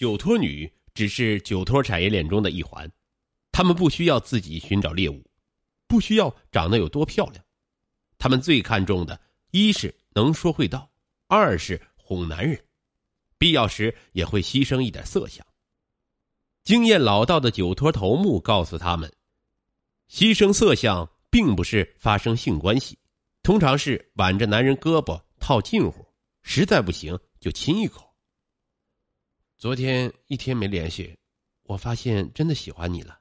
酒托女只是酒托产业链中的一环，他们不需要自己寻找猎物，不需要长得有多漂亮，他们最看重的一是能说会道，二是哄男人，必要时也会牺牲一点色相。经验老道的酒托头目告诉他们，牺牲色相并不是发生性关系，通常是挽着男人胳膊套近乎，实在不行就亲一口。昨天一天没联系，我发现真的喜欢你了，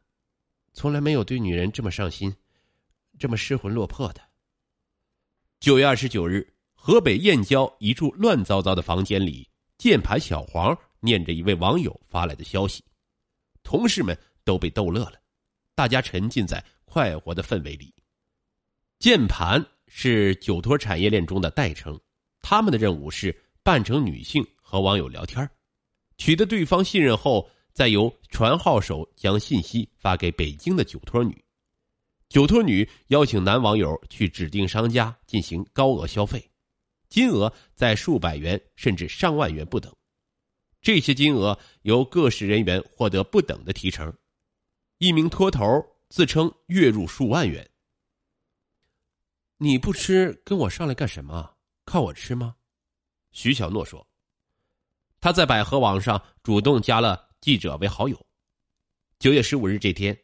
从来没有对女人这么上心，这么失魂落魄的。九月二十九日，河北燕郊一处乱糟糟的房间里，键盘小黄念着一位网友发来的消息。同事们都被逗乐了，大家沉浸在快活的氛围里。键盘是酒托产业链中的代称，他们的任务是扮成女性和网友聊天，取得对方信任后，再由传号手将信息发给北京的酒托女。酒托女邀请男网友去指定商家进行高额消费，金额在数百元甚至上万元不等。这些金额由各市人员获得不等的提成，一名托头自称月入数万元。你不吃，跟我上来干什么？靠我吃吗？徐小诺说。他在百合网上主动加了记者为好友。九月十五日这天，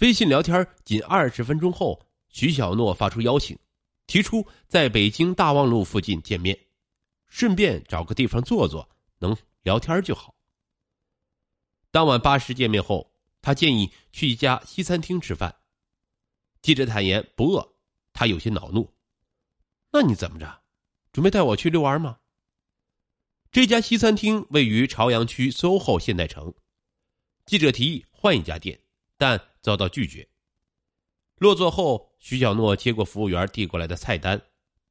微信聊天仅二十分钟后，徐小诺发出邀请，提出在北京大望路附近见面，顺便找个地方坐坐，能。聊天就好。当晚八时见面后，他建议去一家西餐厅吃饭。记者坦言不饿，他有些恼怒。那你怎么着？准备带我去遛弯吗？这家西餐厅位于朝阳区 SOHO 现代城。记者提议换一家店，但遭到拒绝。落座后，徐小诺接过服务员递过来的菜单，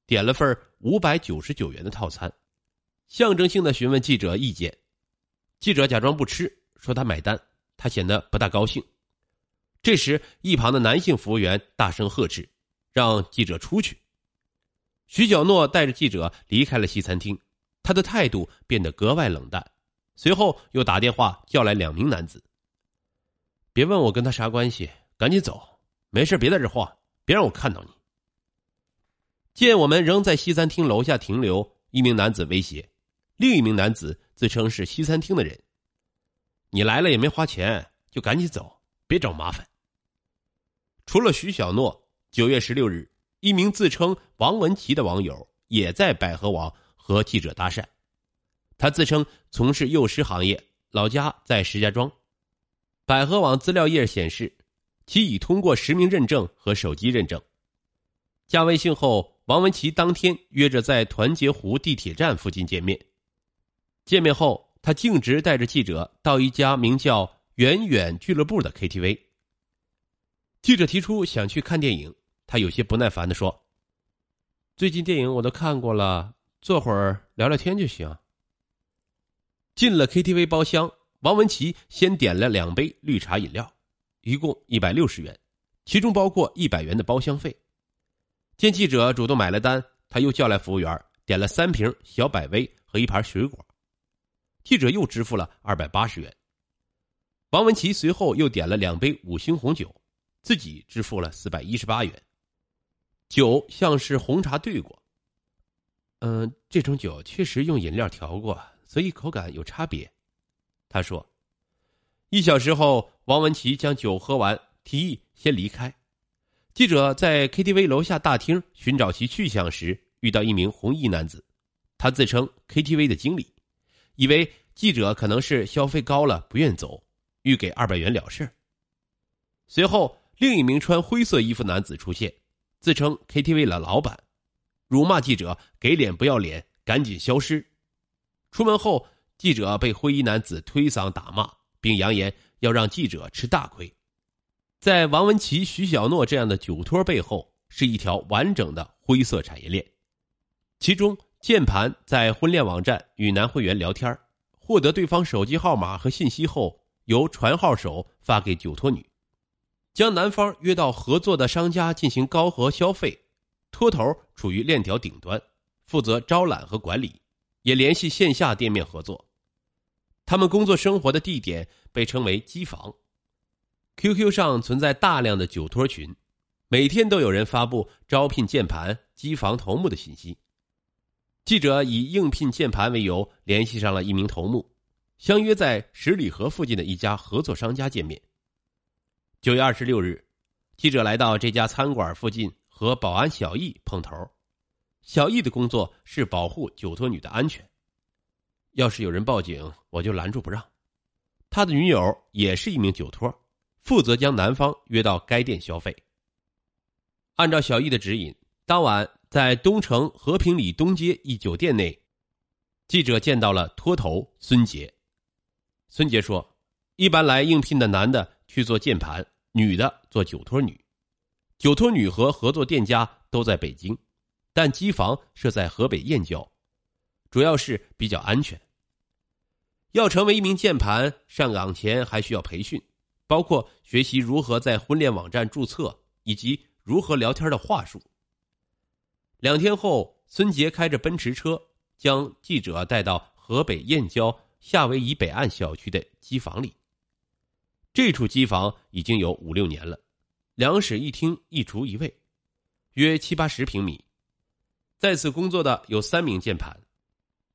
点了份五百九十九元的套餐。象征性的询问记者意见，记者假装不吃，说他买单，他显得不大高兴。这时，一旁的男性服务员大声呵斥，让记者出去。徐小诺带着记者离开了西餐厅，他的态度变得格外冷淡。随后又打电话叫来两名男子：“别问我跟他啥关系，赶紧走，没事别在这晃，别让我看到你。”见我们仍在西餐厅楼下停留，一名男子威胁。另一名男子自称是西餐厅的人，你来了也没花钱，就赶紧走，别找麻烦。除了徐小诺，九月十六日，一名自称王文琪的网友也在百合网和记者搭讪。他自称从事幼师行业，老家在石家庄。百合网资料页显示，其已通过实名认证和手机认证。加微信后，王文琪当天约着在团结湖地铁站附近见面。见面后，他径直带着记者到一家名叫“远远俱乐部”的 KTV。记者提出想去看电影，他有些不耐烦的说：“最近电影我都看过了，坐会儿聊聊天就行。”进了 KTV 包厢，王文琪先点了两杯绿茶饮料，一共一百六十元，其中包括一百元的包厢费。见记者主动买了单，他又叫来服务员，点了三瓶小百威和一盘水果。记者又支付了二百八十元。王文琪随后又点了两杯五星红酒，自己支付了四百一十八元。酒像是红茶兑过。嗯，这种酒确实用饮料调过，所以口感有差别。他说。一小时后，王文琪将酒喝完，提议先离开。记者在 KTV 楼下大厅寻找其去向时，遇到一名红衣男子，他自称 KTV 的经理。以为记者可能是消费高了不愿走，欲给二百元了事。随后，另一名穿灰色衣服男子出现，自称 KTV 的老板，辱骂记者给脸不要脸，赶紧消失。出门后，记者被灰衣男子推搡打骂，并扬言要让记者吃大亏。在王文琪、徐小诺这样的酒托背后，是一条完整的灰色产业链，其中。键盘在婚恋网站与男会员聊天，获得对方手机号码和信息后，由传号手发给酒托女，将男方约到合作的商家进行高额消费。托头处于链条顶端，负责招揽和管理，也联系线下店面合作。他们工作生活的地点被称为机房。QQ 上存在大量的酒托群，每天都有人发布招聘键盘、机房头目的信息。记者以应聘键盘为由联系上了一名头目，相约在十里河附近的一家合作商家见面。九月二十六日，记者来到这家餐馆附近，和保安小易碰头。小易的工作是保护酒托女的安全。要是有人报警，我就拦住不让。他的女友也是一名酒托，负责将男方约到该店消费。按照小易的指引，当晚在东城和平里东街一酒店内，记者见到了托头孙杰。孙杰说：“一般来应聘的男的去做键盘，女的做酒托女。酒托女和合作店家都在北京，但机房设在河北燕郊。”主要是比较安全。要成为一名键盘，上岗前还需要培训，包括学习如何在婚恋网站注册以及如何聊天的话术。两天后，孙杰开着奔驰车将记者带到河北燕郊夏威夷北岸小区的机房里。这处机房已经有五六年了，两室一厅一厨一卫，约七八十平米。在此工作的有三名键盘。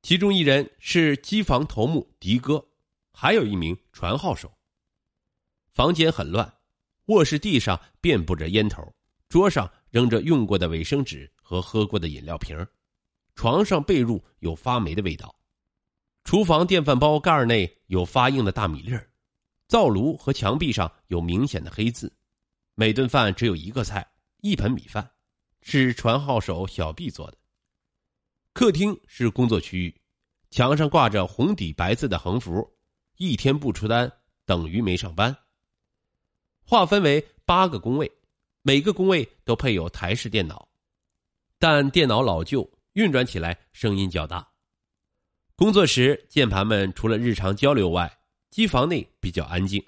其中一人是机房头目迪哥，还有一名传号手。房间很乱，卧室地上遍布着烟头，桌上扔着用过的卫生纸和喝过的饮料瓶，床上被褥有发霉的味道，厨房电饭煲盖内有发硬的大米粒儿，灶炉和墙壁上有明显的黑渍，每顿饭只有一个菜，一盆米饭，是传号手小毕做的。客厅是工作区域，墙上挂着红底白字的横幅：“一天不出单等于没上班。”划分为八个工位，每个工位都配有台式电脑，但电脑老旧，运转起来声音较大。工作时，键盘们除了日常交流外，机房内比较安静，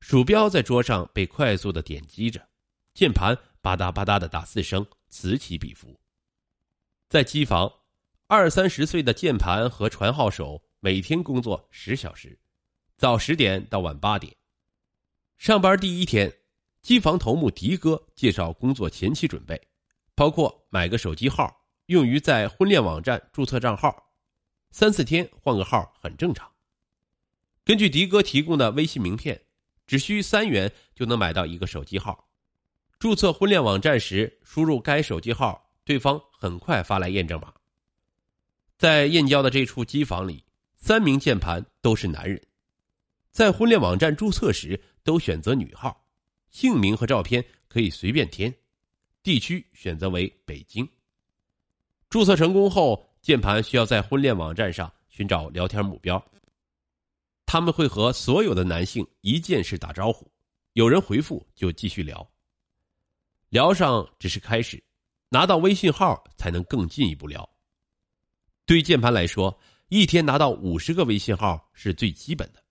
鼠标在桌上被快速的点击着，键盘吧嗒吧嗒的打字声此起彼伏，在机房。二三十岁的键盘和传号手每天工作十小时，早十点到晚八点。上班第一天，机房头目迪哥介绍工作前期准备，包括买个手机号，用于在婚恋网站注册账号，三四天换个号很正常。根据迪哥提供的微信名片，只需三元就能买到一个手机号。注册婚恋网站时，输入该手机号，对方很快发来验证码。在燕郊的这处机房里，三名键盘都是男人，在婚恋网站注册时都选择女号，姓名和照片可以随便填，地区选择为北京。注册成功后，键盘需要在婚恋网站上寻找聊天目标，他们会和所有的男性一键式打招呼，有人回复就继续聊，聊上只是开始，拿到微信号才能更进一步聊。对键盘来说，一天拿到五十个微信号是最基本的。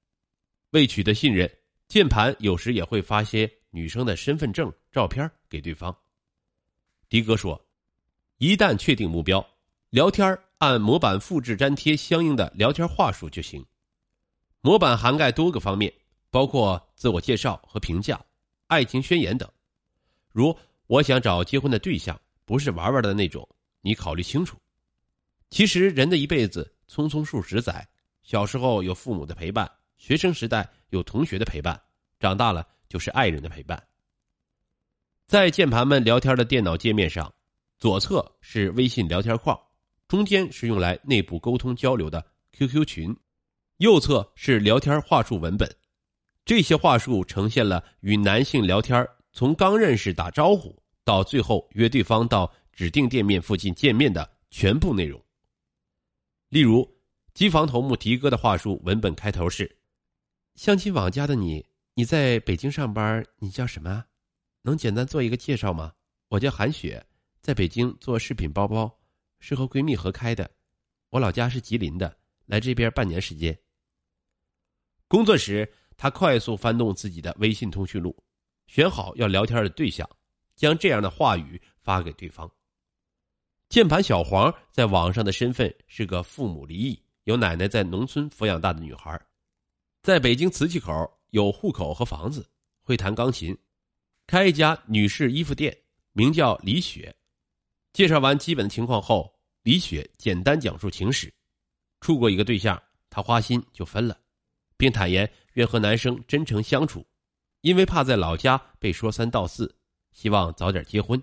为取得信任，键盘有时也会发些女生的身份证照片给对方。迪哥说：“一旦确定目标，聊天按模板复制粘贴相应的聊天话术就行。模板涵盖多个方面，包括自我介绍和评价、爱情宣言等。如我想找结婚的对象，不是玩玩的那种，你考虑清楚。”其实，人的一辈子匆匆数十载，小时候有父母的陪伴，学生时代有同学的陪伴，长大了就是爱人的陪伴。在键盘们聊天的电脑界面上，左侧是微信聊天框，中间是用来内部沟通交流的 QQ 群，右侧是聊天话术文本。这些话术呈现了与男性聊天从刚认识打招呼到最后约对方到指定店面附近见面的全部内容。例如，机房头目迪哥的话术文本开头是：“相亲网加的你，你在北京上班，你叫什么？能简单做一个介绍吗？我叫韩雪，在北京做饰品包包，是和闺蜜合开的。我老家是吉林的，来这边半年时间。”工作时，他快速翻动自己的微信通讯录，选好要聊天的对象，将这样的话语发给对方。键盘小黄在网上的身份是个父母离异、有奶奶在农村抚养大的女孩，在北京瓷器口有户口和房子，会弹钢琴，开一家女士衣服店，名叫李雪。介绍完基本的情况后，李雪简单讲述情史：处过一个对象，她花心就分了，并坦言愿和男生真诚相处，因为怕在老家被说三道四，希望早点结婚。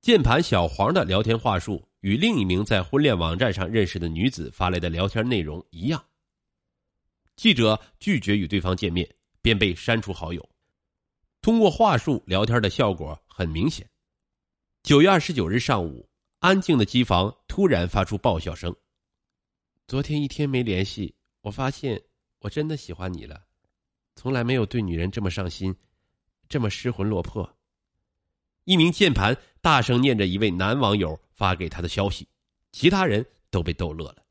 键盘小黄的聊天话术与另一名在婚恋网站上认识的女子发来的聊天内容一样。记者拒绝与对方见面，便被删除好友。通过话术聊天的效果很明显。九月二十九日上午，安静的机房突然发出爆笑声。昨天一天没联系，我发现我真的喜欢你了，从来没有对女人这么上心，这么失魂落魄。一名键盘大声念着一位男网友发给他的消息，其他人都被逗乐了。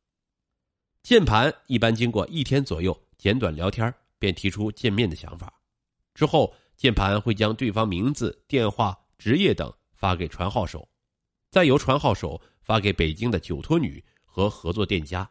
键盘一般经过一天左右简短聊天，便提出见面的想法。之后，键盘会将对方名字、电话、职业等发给传号手，再由传号手发给北京的酒托女和合作店家。